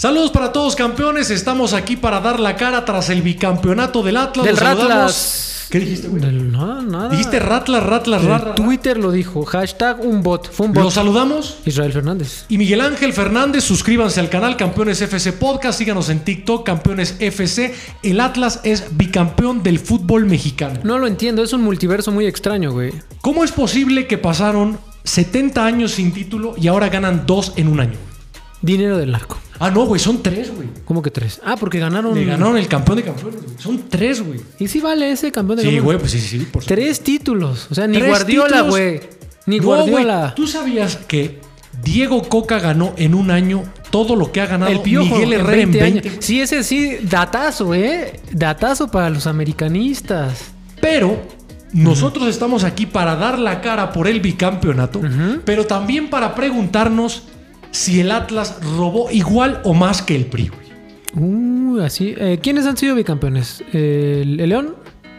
Saludos para todos campeones, estamos aquí para dar la cara tras el bicampeonato del Atlas. Del Los saludamos. Ratlas. ¿Qué dijiste, güey? Del- nada, nada. Dijiste Ratlas, Ratlas, Ratlas. Twitter lo dijo. Hashtag un bot. Fue un Los bot. saludamos. Israel Fernández. Y Miguel Ángel Fernández, suscríbanse al canal Campeones FC Podcast, síganos en TikTok, Campeones FC. El Atlas es bicampeón del fútbol mexicano. No lo entiendo, es un multiverso muy extraño, güey. ¿Cómo es posible que pasaron 70 años sin título y ahora ganan dos en un año? Dinero del narco. Ah, no, güey, son tres, güey. ¿Cómo que tres? Ah, porque ganaron. Le ganaron el campeón de campeones, güey. Son tres, güey. Y sí vale ese campeón de Sí, campeones. güey, pues sí, sí, sí, por supuesto. Tres títulos. O sea, ni Guardiola, güey. Ni No, Guardiola. ¿Tú sabías que Diego Coca ganó en un año todo lo que ha ganado El piojo Miguel Herrera en 20 20? años. Sí, ese sí, datazo, eh. Datazo para los americanistas. Pero nosotros estamos aquí para dar la cara por el bicampeonato, pero también para preguntarnos si el Atlas robó igual o más que el PRI. güey. Uh, así. Eh, ¿Quiénes han sido bicampeones? El, el León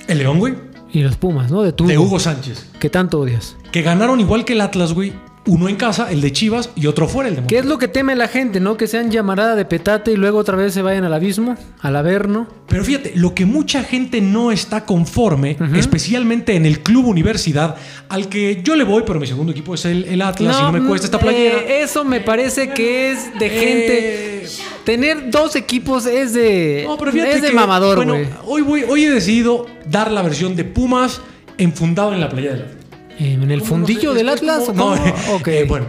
El León, güey, y los Pumas, ¿no? De tu. de Hugo Sánchez, Que tanto odias. que ganaron igual que el Atlas, güey. Uno en casa, el de Chivas, y otro fuera, el de ¿Qué Monterrey. es lo que teme la gente, no? Que sean llamarada de petate y luego otra vez se vayan al abismo, al averno. Pero fíjate, lo que mucha gente no está conforme, especialmente en el club universidad, al que yo le voy, pero mi segundo equipo es el, el Atlas y no me cuesta esta playera. eh, eso me parece que es de gente. Eh, Tener dos equipos es de. No, pero fíjate es de que, mamador, bueno, güey. hoy, voy- hoy he decidido dar la versión de Pumas enfundado en la playa del Atlas. Eh, en el ¿Cómo fundillo no sé? del Atlas. como- ¿o No, cómo? Ok. eh, bueno,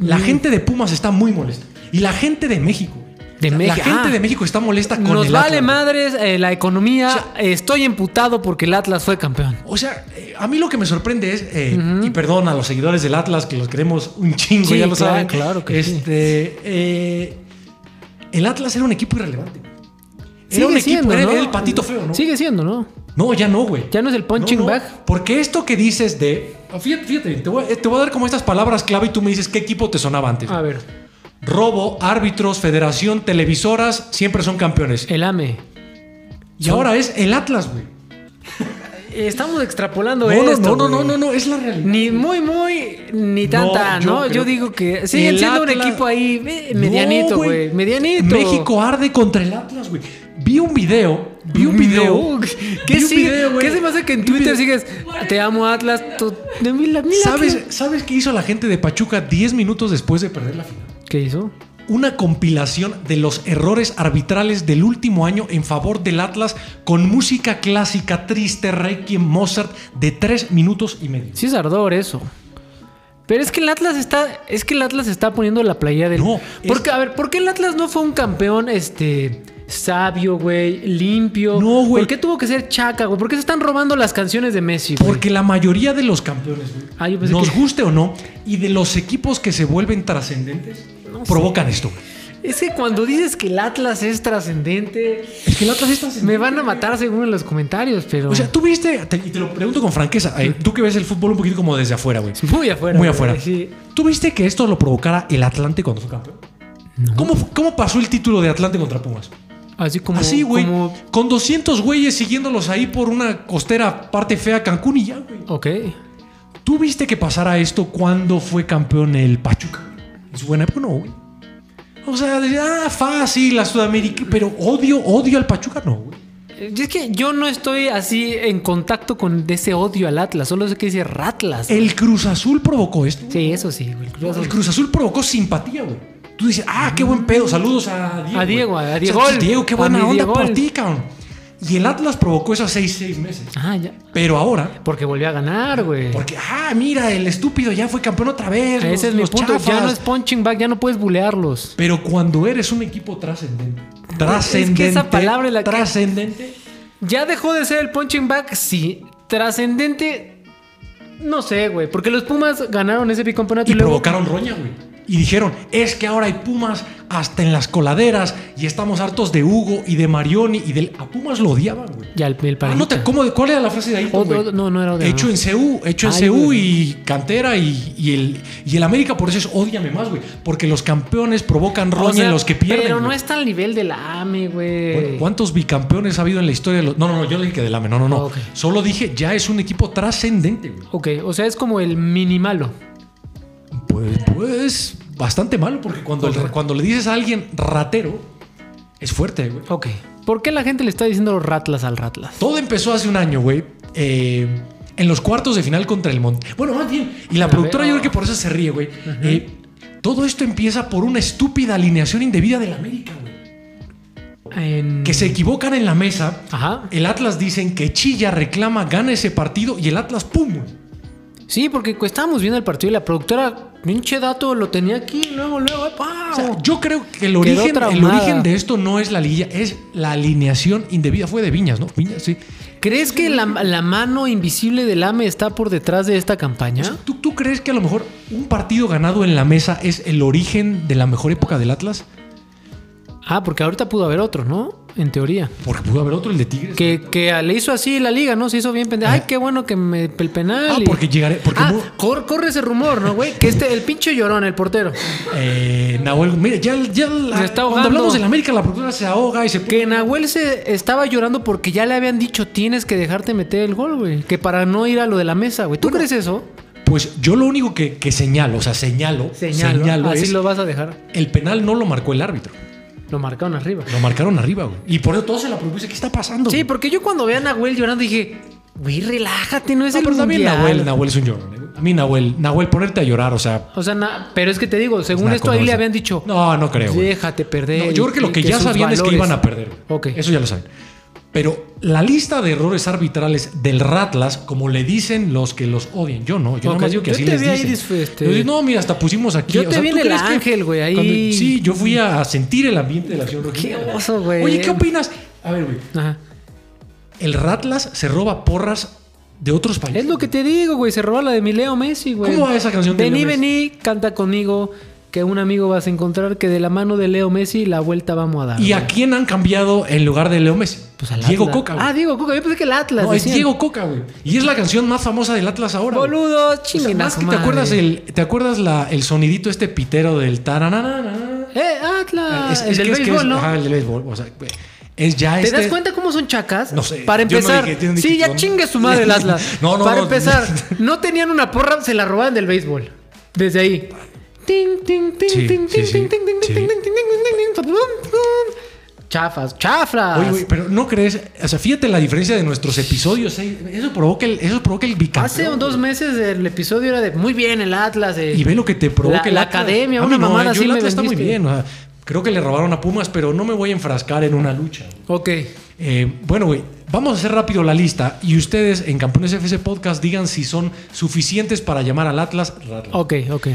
la gente de Pumas está muy molesta. Y la gente de México. De la, México, gente ah. de México está molesta con Nos el vale Atlas. madres eh, la economía. O sea- Estoy emputado porque el Atlas fue campeón. O sea, eh, a mí lo que me sorprende es, eh, y perdón a los seguidores del Atlas, que los queremos un chingo, Sí, ya lo claro, saben. claro que sí. este, eh, el Atlas era un equipo irrelevante. Era Sigue un equipo, siendo, era, ¿no? era el patito feo, ¿no? Sigue siendo, ¿no? No, ya no, güey. Ya no es el punching bag. Porque esto que dices de. Fíjate, fíjate te, voy, a- te voy a dar como estas palabras clave y tú me dices qué equipo te sonaba antes. A ver, Robo, árbitros, federación, televisoras, siempre son campeones. el AME. y ahora es el Atlas, güey. Estamos extrapolando No, no, esto. no, no, no, no, no, es la realidad. Ni muy, muy, ni tanta, ¿no? Yo, digo que siguen siendo un equipo ahí eh, No, medianito, güey. medianito. México arde contra el Atlas, güey. Vi un video, vi un video. ¿Qué, vi un sigue? video. ¿Qué se me hace que en Twitter sigues? Te amo, Atlas. de mil- mil- ¿Sabes, ¿Sabes qué hizo la gente de Pachuca 10 minutos después de perder la final? ¿Qué hizo? una compilación de los errores arbitrales del último año en favor del Atlas con música clásica triste, Requiem, Mozart de tres minutos y medio. Sí es ardor eso. Pero es que el Atlas está, es que el Atlas está poniendo la playa del. No, porque es- a ver, ¿por qué el Atlas no fue un campeón, este, sabio, güey, limpio? No, güey. ¿Por qué tuvo que ser chaca, güey? ¿Por qué se están robando las canciones de Messi? güey? Porque la mayoría de los campeones, güey, Ah, nos que- guste o no, y de los equipos que se vuelven trascendentes, provocan esto. güey. Es que cuando dices que el Atlas es trascendente, Es que el Atlas es trascendente. me van a matar según en los comentarios, pero O sea, tú viste, te- y te lo pregunto con franqueza, eh, tú que ves el fútbol un poquito como desde afuera, güey. muy afuera. Muy afuera. Sí. ¿Tú viste que esto lo provocara el Atlante cuando fue campeón? ¿Cómo, ¿Cómo pasó el título de Atlante contra Pumas? Así como Así, güey. como- Con 200 güeyes siguiéndolos ahí por una costera parte fea Cancún y ya, güey. Ok. ¿Tú viste que pasara esto cuando fue campeón el Pachuca? En su buena época, no, güey. O sea, de- ah, fácil, la Sudamérica, pero odio, odio al Pachuca, no, güey. Es que yo no estoy así en contacto con ese odio al Atlas, solo sé que dice Ratlas. El Cruz Azul provocó esto. Sí, eso sí, güey. el Cruz Azul. El Cruz Azul provocó simpatía, güey. Tú dices, ah, qué buen pedo. Saludos a Diego. A Diego, güey. a O sea, Diegol. Diego, qué buena onda por ti, cabrón. Y el Atlas provocó esos seis, seis meses. Ah, ya. Pero ahora, Porque volvió a ganar, güey. porque, ah, mira, el estúpido ya fue campeón otra vez. los- Ese es mi los punto. Ya no es punching back, ya no puedes bulearlos. Pero cuando eres un equipo trascendente, trascendente, esa palabra es la que- trascendente, Ya dejó de ser el punching back, sí. Trascendente, no sé, güey. Porque los Pumas ganaron ese bicampeonato y y, luego. provocaron roña, güey. Y dijeron, es que ahora hay Pumas hasta en las coladeras y estamos hartos de Hugo y de Marioni y del... A Pumas lo odiaban, güey. Ya el, el Ah, no te. ¿cómo, ¿Cuál era la frase de ahí? O- güey? o- no, no era Odeo, Hecho en CU, hecho en Ay, CU güey. y cantera y, y el, y el América, por eso es odiame más, güey. Porque los campeones provocan roña O sea, en los que pierden. Pero no güey. está al nivel del AME, güey. Bueno, ¿Cuántos bicampeones ha habido en la historia de los.? No, no, no, yo le dije que del AME, no, no, no. Solo dije, ya es un equipo trascendente, güey. Ok, o sea, es como el mini malo. Pues, pues. Bastante malo porque cuando, el- cuando le dices a alguien ratero, es fuerte, güey. Ok. ¿Por qué la gente le está diciendo ratlas al ratlas? Todo empezó hace un año, güey. eh, en los cuartos de final contra el Monte. Bueno, más bien. Y la A productora yo creo que por eso se ríe, güey. Eh, todo esto empieza por una estúpida alineación indebida del América, güey. En- Que se equivocan en la mesa. Ajá. El Atlas dicen que Chilla reclama, gana ese partido y el Atlas, ¡pum! Sí, porque estábamos viendo el partido y la productora, pinche dato, lo tenía aquí, luego, luego, ¡pau! O sea, yo creo que el origen, el origen de esto no es la liguilla, es la alineación indebida. Fue de Viñas, ¿no? Viñas, sí. ¿Crees que la, la mano invisible del AME está por detrás de esta campaña? ¿Tú, tú crees que a lo mejor un partido ganado en la mesa es el origen de la mejor época del Atlas? Ah, porque ahorita pudo haber otro, ¿no? En teoría. Porque pudo haber otro, el de Tigres. Que, que le hizo así la liga, ¿no? Se hizo bien pendejo. Ay, qué bueno que me el penal. Ah, y- porque llegaré. Porque Ah, mu- cor- corre ese rumor, ¿no, güey? Que este, el pinche llorón, el portero. eh, Nahuel, mira, ya, ya la- Se está cuando hablamos de la América, la productora se ahoga y se Que Nahuel se estaba llorando porque ya le habían dicho tienes que dejarte meter el gol, güey. Que para no ir a lo de la mesa, güey. ¿Tú crees eso? Pues yo lo único que, que señalo, o sea, señalo, Señalo. señalo Así es lo vas a dejar. el penal no lo marcó el árbitro. Lo marcaron arriba. Lo marcaron arriba, güey. Y por eso todo se la propuse. ¿Qué está pasando? Sí, güey? porque yo cuando veía a Nahuel llorando dije, güey, relájate, no es No, el pero también mundial. Nahuel, Nahuel es un llorón. eh. A mí, Nahuel, Nahuel, ponerte a llorar, o sea. O sea, na- pero es que te digo, según esto ahí le habían dicho, No, no creo. güey. déjate perder. No, yo creo que lo que ya sabían es que iban a perder. Ok. Eso ya lo saben. Pero la lista de errores arbitrales del Ratlas, como le dicen los que los odian, yo no, yo Ok. nomás digo que Yo así te les dicen. este- Yo digo, no, mira, hasta pusimos aquí. Yo o te sea, vi ¿tú en el ángel, güey, ahí- cuando- sí, yo fui a sentir el ambiente de la acción Qué oso, güey. Oye, ¿qué opinas? A ver, güey. Ajá. El Ratlas se roba porras de otros países. Es lo que te digo, güey. Se roba la de mi Leo Messi, güey. ¿Cómo va esa canción de Vení, Leo Messi? vení, canta conmigo. Que un amigo vas a encontrar que de la mano de Leo Messi la vuelta vamos a dar. ¿Y güey. a quién han cambiado en lugar de Leo Messi? Pues al Diego Atlas. Coca. güey. Ah, Diego Coca. Yo pensé que el Atlas. no, es. Diego Coca, güey. Y es la canción más famosa del Atlas ahora. Boludo, O sea, más que te acuerdas el, te acuerdas la, el sonidito este pitero del taranana. Eh, Atlas. Es- el es del es que béisbol, ¿no? El del béisbol. O sea, güey, es ya ¿Te este. das cuenta cómo son chacas? No sé, Para no empezar. dije, sí, ya chingue su madre el Atlas. No, no, Para empezar, no tenían una porra, se la robaban del béisbol. Desde ahí. Chafas, chaflas. Oye, güey, pero no crees, o sea, fíjate la diferencia de nuestros episodios, eh, eso provoca el, eso provoca el bicampeón. Hace dos meses el episodio era de muy bien el Atlas. eh. Y ve lo que te provoca La- el la Atlas. academia, A una no, mamada eh, yo así el Atlas está muy bien, o sea, creo que le robaron a Pumas, pero no me voy a enfrascar en una lucha. Ok. Eh, bueno, güey, vamos a hacer rápido la lista y ustedes en Campeones FC Podcast digan si son suficientes para llamar al Atlas. Ratlas. Ok, ok.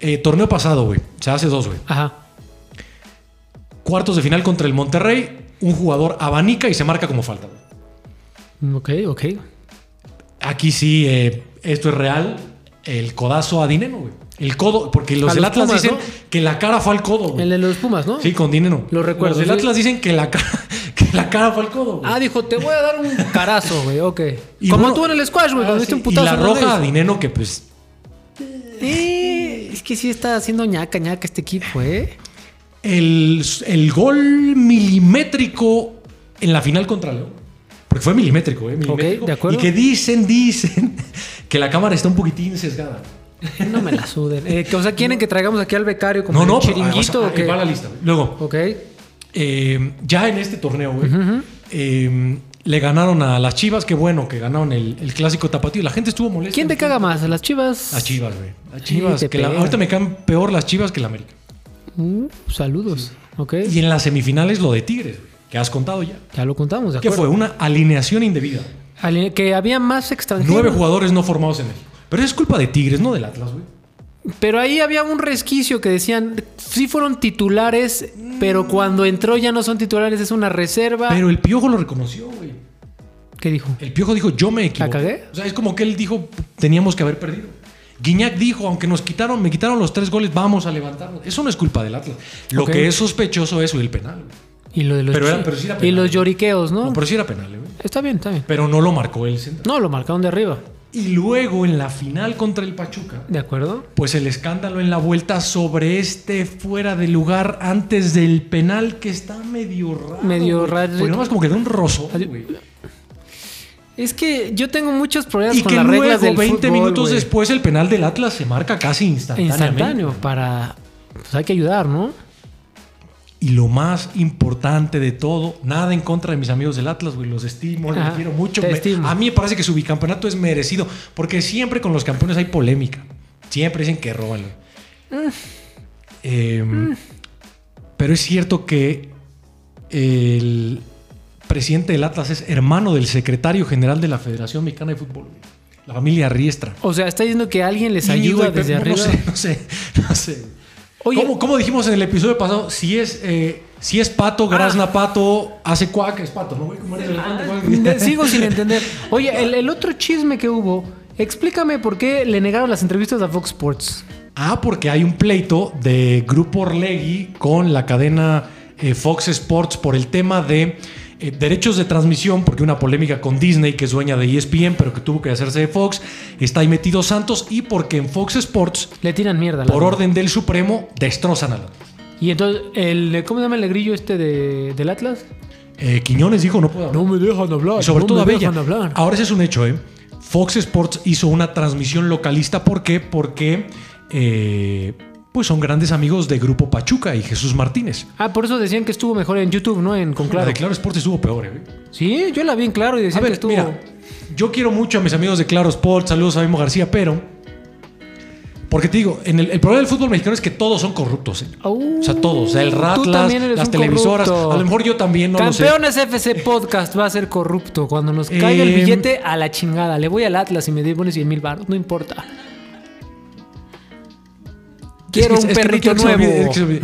Eh, torneo pasado, güey, o sea, hace dos, güey. Ajá. Cuartos de final contra el Monterrey, un jugador abanica y se marca como falta. güey. Ok, ok. Aquí sí, eh, esto es real. El codazo a Dineno, güey. El codo, porque los del Atlas Pumas, dicen ¿no? que la cara fue al codo, güey. El de los Pumas, ¿no? Sí, con Dineno. Lo recuerdo, Los del sí. Atlas dicen que la cara, que la cara fue al codo, güey. Ah, dijo, te voy a dar un carazo, güey. Ok. Y Como bueno, tú en el squash, güey, ah, cuando diste sí, un putazo. Y la roja a. Dineno que pues Eh, es que sí está haciendo ñaca, ñaca este equipo, ¿eh? el, el gol milimétrico en la final contra León. Porque fue milimétrico, ¿eh? Milimétrico. de acuerdo. Y que dicen, dicen que la cámara está un poquitín sesgada. No me la suden. Eh, que, o sea, quieren que traigamos aquí al becario como No, no, chiringuito o sea, va la lista. Luego, Ok. eh, ya en este torneo, güey, eh, le ganaron a las Chivas. Qué bueno que ganaron el, el clásico tapatío. La gente estuvo molesta. ¿Quién te caga más? ¿Las chivas? Las Chivas, güey. Las Chivas. te que la- pega. ahorita me caen peor las Chivas que la América. Uh, saludos. Ok. Y en las semifinales lo de Tigres, güey, que has contado ya. Ya lo contamos, ¿de ¿Qué acuerdo? fue? Una alineación indebida. Que había más extranjeros. Nueve jugadores no formados en México. Pero es culpa de Tigres, no del Atlas, güey. Pero ahí había un resquicio que decían, sí fueron titulares, pero cuando entró ya no son titulares, es una reserva. Pero el Piojo lo reconoció, güey. ¿Qué dijo? El Piojo dijo, yo me equivoqué. cagué? O sea, es como que él dijo, teníamos que haber perdido. Guiñac dijo, aunque nos quitaron, me quitaron los tres goles, vamos a levantarnos. Eso no es culpa del Atlas. Lo que es sospechoso es el penal. güey. Y lo de los Pero era- chi- pero sí era y los lloriqueos, ¿no? No, pero sí era penal, güey. Está bien, está bien. Pero no lo marcó el centro. No, lo marcaron de arriba. Y luego en la final contra el Pachuca, ¿De acuerdo? pues el escándalo en la vuelta sobre este fuera de lugar antes del penal que está medio raro. Medio raro. Porque nomás como que da un roso. Es que yo tengo muchos problemas Y con que las luego, reglas del 20 fútbol, minutos después, el penal del Atlas se marca casi instantáneamente. Instantáneo para... Pues hay que ayudar, ¿no? Y lo más importante de todo, nada en contra de mis amigos del Atlas, güey. Los estimo, los Ajá, quiero mucho. Me- a mí me parece que su bicampeonato es merecido, porque siempre con los campeones hay polémica. Siempre dicen que roban. güey. Mm. Eh, Pero es cierto que el presidente del Atlas es hermano del secretario general de la Federación Mexicana de Fútbol. La familia Riestra. O sea, está diciendo que alguien les Y, ayuda güey, desde arriba. No sé, no sé, no sé. Oye, ¿Cómo, cómo dijimos en el episodio pasado? Si es, eh, si es pato, grazna pato, hace cuac, es pato, ¿no? ¿Cómo eres de- sigo sin entender. Oye, el, el otro chisme que hubo, explícame por qué le negaron las entrevistas a Fox Sports. Ah, porque hay un pleito de Grupo Orlegui con la cadena eh, Fox Sports por el tema de eh, derechos de transmisión, porque una polémica con Disney, que es dueña de ESPN, pero que tuvo que hacerse de Fox, está ahí metido Santos, y porque en Fox Sports, Le tiran mierda. por verdad. orden del Supremo, destrozan a la... Y entonces, el, ¿cómo se llama el negrillo este de, del Atlas? Eh, Quiñones dijo, no puedo hablar. me dejan hablar. Y sobre todo a Bella. hablar. Ahora ese es un hecho, ¿eh? Fox Sports hizo una transmisión localista. ¿Por qué? Porque eh, pues son grandes amigos de Grupo Pachuca y Jesús Martínez. Ah, por eso decían que estuvo mejor en YouTube, ¿no? En con La Claro. de Claro Sports estuvo peor, ¿eh? Sí, yo la vi en Claro y A decían que estuvo... mira, yo quiero mucho a mis amigos de Claro Sports, saludos a Memo García, pero... Porque te digo, en el, el problema del fútbol mexicano es que todos son corruptos. ¿eh? O sea, todos. El tú Ratlas, también eres las televisoras. corrupto. A lo mejor yo también no lo sé. Campeones FC Podcast va a ser corrupto. Cuando nos caiga el Eh, billete, a la chingada. Le voy al Atlas y me pones 100 mil baros. No importa. Quiero Es que- un no perrito nuevo. olvide.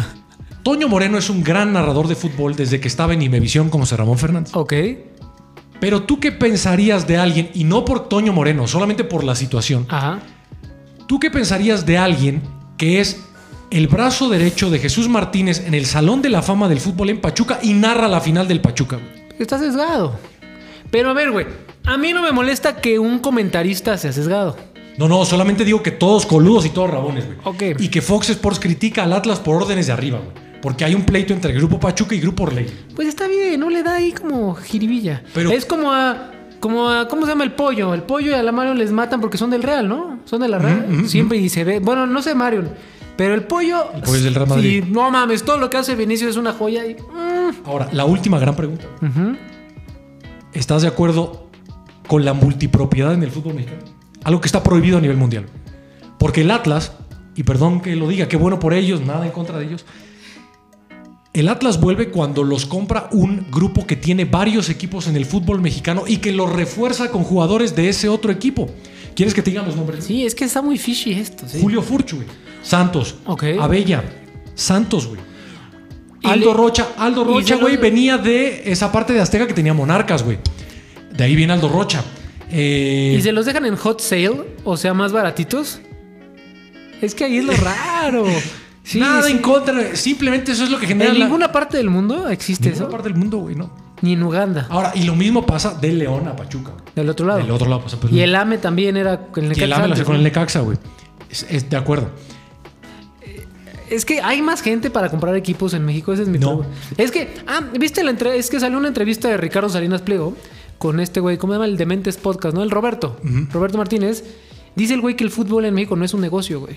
Toño Moreno es un gran narrador de fútbol desde que estaba en Imevisión con José Ramón Fernández. Ok. Pero tú qué pensarías de alguien, y no por Toño Moreno, solamente por la situación, Ajá. ¿tú qué pensarías de alguien que es el brazo derecho de Jesús Martínez en el Salón de la Fama del Fútbol en Pachuca y narra la final del Pachuca? Está sesgado. Pero a ver, güey. A mí no me molesta que un comentarista sea sesgado. No, no, solamente digo que todos coludos y todos rabones, güey. Ok. Y que Fox Sports critica al Atlas por órdenes de arriba, güey. Porque hay un pleito entre el Grupo Pachuca y Grupo Orley. Pues está bien, no le da ahí como jiribilla. Pero- es como a. Como a, ¿Cómo se llama el pollo? El pollo y a la Marion les matan porque son del Real, ¿no? Son de la Real. Siempre y se ve. Bueno, no sé Marion. Pero el pollo. El pollo es del Real Madrid. Sí, no mames, todo lo que hace Vinicius es una joya. Y, mm, Ahora, la última gran pregunta. ¿Estás de acuerdo con la multipropiedad en el fútbol mexicano? Algo que está prohibido a nivel mundial. Porque el Atlas, y perdón que lo diga, qué bueno por ellos, nada en contra de ellos. El Atlas vuelve cuando los compra un grupo que tiene varios equipos en el fútbol mexicano y que los refuerza con jugadores de ese otro equipo. ¿Quieres que te digan los nombres? Sí, es que está muy fishy esto. Sí. Julio Furcho, güey. Santos. Ok. Abella. Santos, güey. Aldo Rocha. Aldo Rocha, güey, venía de esa parte de Azteca que tenía Monarcas, güey. De ahí viene Aldo Rocha. Eh, ¿Y se los dejan en hot sale? O sea, más baratitos. Es que ahí es lo raro. Sí, nada sí. en contra. Simplemente eso es lo que genera En la- ninguna parte del mundo existe ninguna eso. parte del mundo, güey, no. Ni en Uganda. Ahora, y lo mismo pasa de León a Pachuca. Del otro lado. Del otro lado pasa. pues, Y el AME también era con el y el Necaxa AME lo antes, con el Necaxa, güey. Es, es de acuerdo. Es que hay más gente para comprar equipos en México. Ese es mi No. Es que, ah, viste la entre es que salió una entrevista de Ricardo Salinas Pliego con este güey, ¿cómo se llama? El Dementes Podcast, ¿no? El Roberto. Roberto Martínez. Dice el güey que el fútbol en México no es un negocio, güey.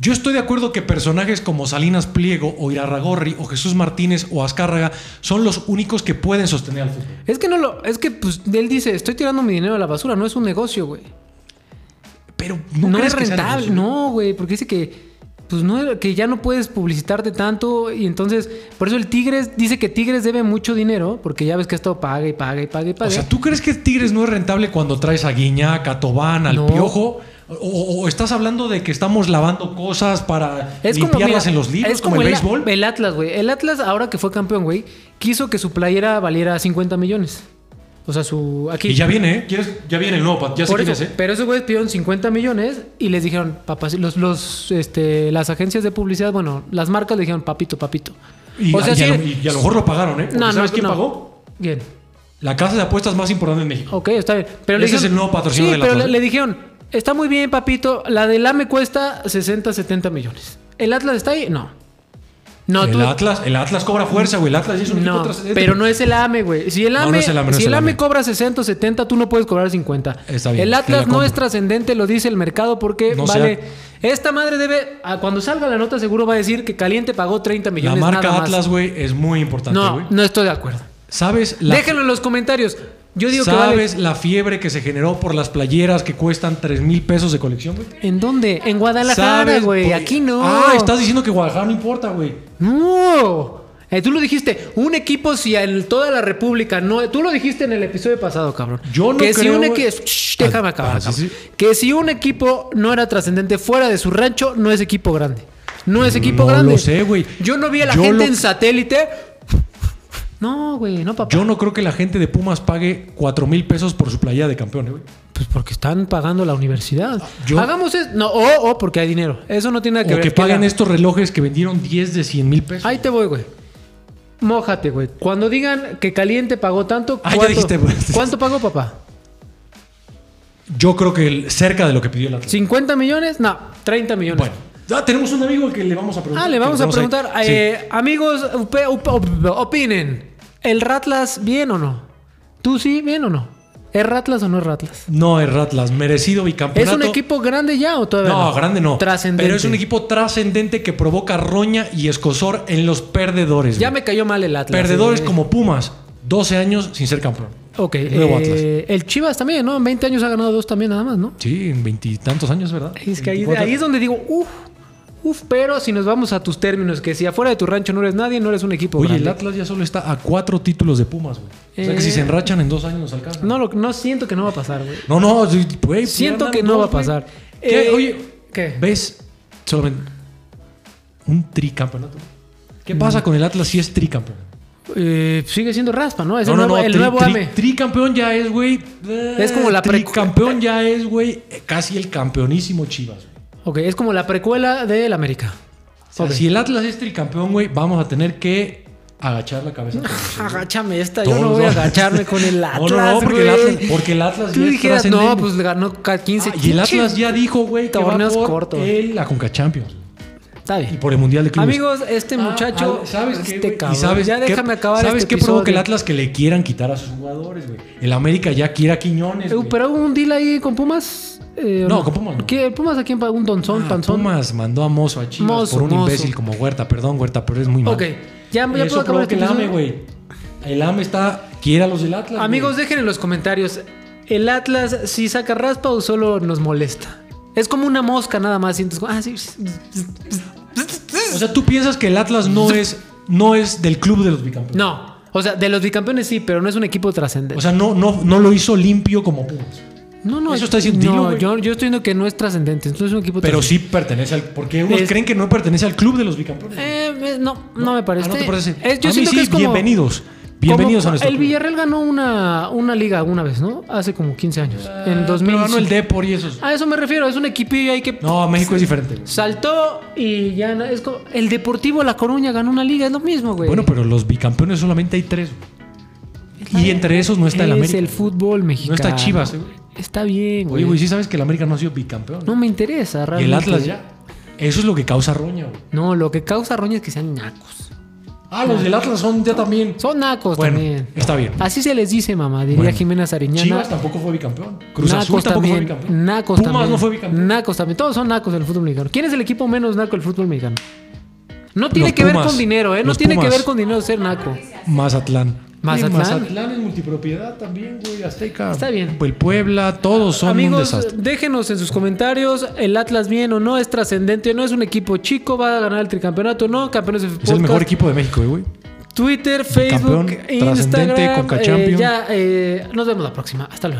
Yo estoy de acuerdo que personajes como Salinas Pliego o Irarragorri o Jesús Martínez o Azcárraga son los únicos que pueden sostener al fútbol. Es que no lo. Es que, pues, él dice: Estoy tirando mi dinero a la basura. No es un negocio, güey. Pero No, no, crees es que sea rentable. No, güey. Porque dice que. Pues no, que ya no puedes publicitarte tanto. Y entonces, por eso el Tigres dice que Tigres debe mucho dinero. Porque ya ves que ha estado paga y paga y paga y paga. O sea, ¿tú crees que Tigres no es rentable cuando traes a Guiñac, a Tobán, al No. Piojo? O, estás hablando de que estamos lavando cosas para Es como, limpiarlas mira, en los libros, es como, el, el, béisbol? El Atlas, güey. El Atlas, ahora que fue campeón, güey, quiso que su playera valiera 50 millones. O sea, su. Aquí. Y ya viene, ¿eh? ¿Quieres? Ya viene el nuevo, ya sé quién es, ¿eh? Pero esos güeyes pidieron 50 millones y les dijeron, papás, los, los, este, las agencias de publicidad, bueno, las marcas le dijeron, papito, papito. Y, o sea, y sí- a lo, y a lo mejor lo pagaron, ¿eh? Porque No, no, ¿Sabes quién no. pagó? Bien. La casa de apuestas más importante en México. Ok, está bien. Pero Ese es dijeron- el nuevo patrocinador sí, del pero Atlas, le, ¿eh? le dijeron, está muy bien, papito, la del AME cuesta 60, 70 millones. ¿El Atlas está ahí? No. No, el tú- Atlas, el Atlas cobra fuerza, güey. El Atlas es un equipo No, trascendente. pero no es el AME, güey. Si el No, AME, no es el AME, no si el el AME cobra 60 o 70, tú no puedes cobrar 50. Está bien, el Atlas la no es trascendente, lo dice el mercado, porque No vale. sea- Esta madre debe. Cuando salga la nota, seguro va a decir que Caliente pagó 30 La millones. marca nada más. Atlas, güey, es muy importante, No, güey. no estoy de acuerdo. ¿Sabes la, Déjenlo en los comentarios. Yo digo que vale. ¿sabes la fiebre que se generó por las playeras que cuestan 3 mil pesos de colección, güey? ¿En dónde? En Guadalajara, güey. Aquí no. Ah, estás diciendo que Guadalajara no importa, güey. No. Eh, tú lo dijiste, un equipo si en toda la República no. Tú lo dijiste en el episodio pasado, cabrón. Yo no que si un equipo. déjame Ah, acabar. ah, sí, cabrón. sí. Que si un equipo no era trascendente fuera de su rancho, no es equipo grande. No es equipo No grande. lo sé, güey. Yo no vi a la Yo gente lo- en satélite. No, güey, no, papá. Yo no creo que la gente de Pumas pague 4 mil pesos por su playera de campeón, güey. Pues porque están pagando la universidad. yo- Hagamos eso. No, o, o porque hay dinero. Eso no tiene nada que O ver. que paguen estos relojes que vendieron 10 de 100 mil pesos. Ahí te voy, güey. Mójate, güey. Cuando digan que Caliente pagó tanto, Ah, ya ¿cuánto, dijiste, güey. ¿cuánto pagó papá? Yo creo que cerca de lo que pidió el Atlas. ¿50 millones? No, 30 millones. Bueno, ya tenemos un amigo al que le vamos a preguntar. ah, le vamos a preguntar. Sí. eh, amigos, op- opinen. ¿El Ratlas bien o no? ¿Tú sí, bien o no? ¿Es Ratlas o no es Ratlas? No, es Ratlas, merecido ¿Es bicampeonato. un equipo grande ya o todavía no? No, grande no. Trascendente. Pero es un equipo trascendente que provoca roña y escosor en los perdedores. Ya güey. me cayó mal el Atlas. Perdedores eh. como Pumas, 12 años sin ser campeón. Ok. Nuevo eh, el Chivas también, ¿no? En 20 años ha ganado dos también nada más, ¿no? Sí, en veintitantos años, ¿verdad? Es que ahí, 24. ahí es donde digo, uff, uff, pero si nos vamos a tus términos, que si afuera de tu rancho no eres nadie, no eres un equipo Oye, el. Atlas ya solo está a cuatro títulos de Pumas, güey. O sea que Eh. si se enrachan en dos años nos alcanza. No, lo, no siento que no va a pasar, güey. no, no, güey. Siento ya que no va a pasar. Eh, Oye, ¿qué? ¿ves solamente un tricampeonato? ¿Qué pasa con el Atlas si es tricampeón? Eh, sigue siendo raspa, ¿no? Es no, el no, nuevo, no, el tri- nuevo tri- AME. Tricampeón ya es, güey. Es como la Tricampeón ya es, güey. eh, Casi el campeonísimo Chivas. güey. Ok, es como la precuela del América. O sea, Ok. si el Atlas es tricampeón, güey, vamos a tener que agachar la cabeza. Agáchame esta, Todos yo no voy a agacharme con el No, Atlas. no, no, porque el. Atlas, porque el Atlas Tú ya es dijeras, no, trascendente. pues ganó ca- 15 Ah, y el Atlas ya dijo, güey, que va por cortos. el, la Conca Champions. Está Y bien. por el Mundial de Clubes. Amigos, este muchacho, Ah, ¿sabes qué, este cabrón, ¿Y sabes ya qué- déjame acabar ¿Sabes este qué provoca el. Atlas que le quieran quitar a sus jugadores, güey? El América ya quiere a Quiñones, güey. Pero hubo un deal ahí con Pumas. Eh, ¿o No, con Pumas no. ¿Qué? ¿Pumas a quién pagó? ¿Un donzón, Ah, panzón? Pumas mandó a Mozo a Chivas Mozo, por un Mozo. imbécil como Huerta. Perdón, Huerta, pero es muy malo. Ok, ya, ya puedo Eso acabar provoca este el AME, güey. El AME está... Quiere a los del Atlas, Amigos, dejen en los comentarios. ¿El Atlas si saca raspa o solo nos molesta? Es como una mosca nada más. Sientes ah, sí. O sea, ¿tú piensas que el Atlas no es, no es del club de los bicampeones? No. O sea, de los bicampeones sí, pero no es un equipo trascendente. O sea, no, no, no lo hizo limpio como Pumas. No, no. eso está diciendo, No, dilo, yo, yo estoy diciendo que no es trascendente. Entonces es un equipo Pero sí pertenece al... Porque unos Es- creen que no pertenece al club de los bicampeones. Eh, eh, no, no, me parece. Ah, ¿no te parece? Es- yo a mí sí, que es como. bienvenidos. Bienvenidos como- a nuestro El club. Villarreal ganó una, una liga una vez, ¿no? Hace como 15 años. Ah, en 2000. Pero ganó el Depor y esos. A eso me refiero. Es un equipillo ahí que. No, México es diferente. Saltó y ya no- es como el Deportivo La Coruña ganó una liga, es lo mismo, güey. Bueno, pero los bicampeones solamente hay tres. Y entre esos no está el es América. el fútbol mexicano. está Chivas, güey. Está bien, güey. Oye, güey, sí sabes que el América no ha sido bicampeón. No me interesa, y el realmente. Atlas ya. Eso es lo que causa roña, güey. No, lo que causa roña es que sean nacos. Ah, los del Atlas son ya también. Son nacos Bueno, también. está bien. Así se les dice, mamá, diría Bueno. Jimena Sariñana. Chivas tampoco fue bicampeón. Cruz nacos Azul tampoco fue bicampeón. Nacos Pumas también. no fue bicampeón. Nacos también. Todos son nacos del fútbol mexicano. ¿Quién es el equipo menos naco del fútbol mexicano? No tiene Los que ver con dinero, ¿eh? No tiene que ver con dinero ser naco. Mazatlán. Mazatlán. Mazatlán es multipropiedad también, güey. Azteca. Está bien. El Puebla, todos son un Amigos, desastre. déjenos en sus comentarios el Atlas bien o no, es trascendente o no, es un equipo chico, va a ganar el tricampeonato o no, campeones de Es el mejor equipo de México, güey. Twitter, Facebook, trascendente, Instagram. Conca eh, ya, eh, nos vemos la próxima. Hasta luego.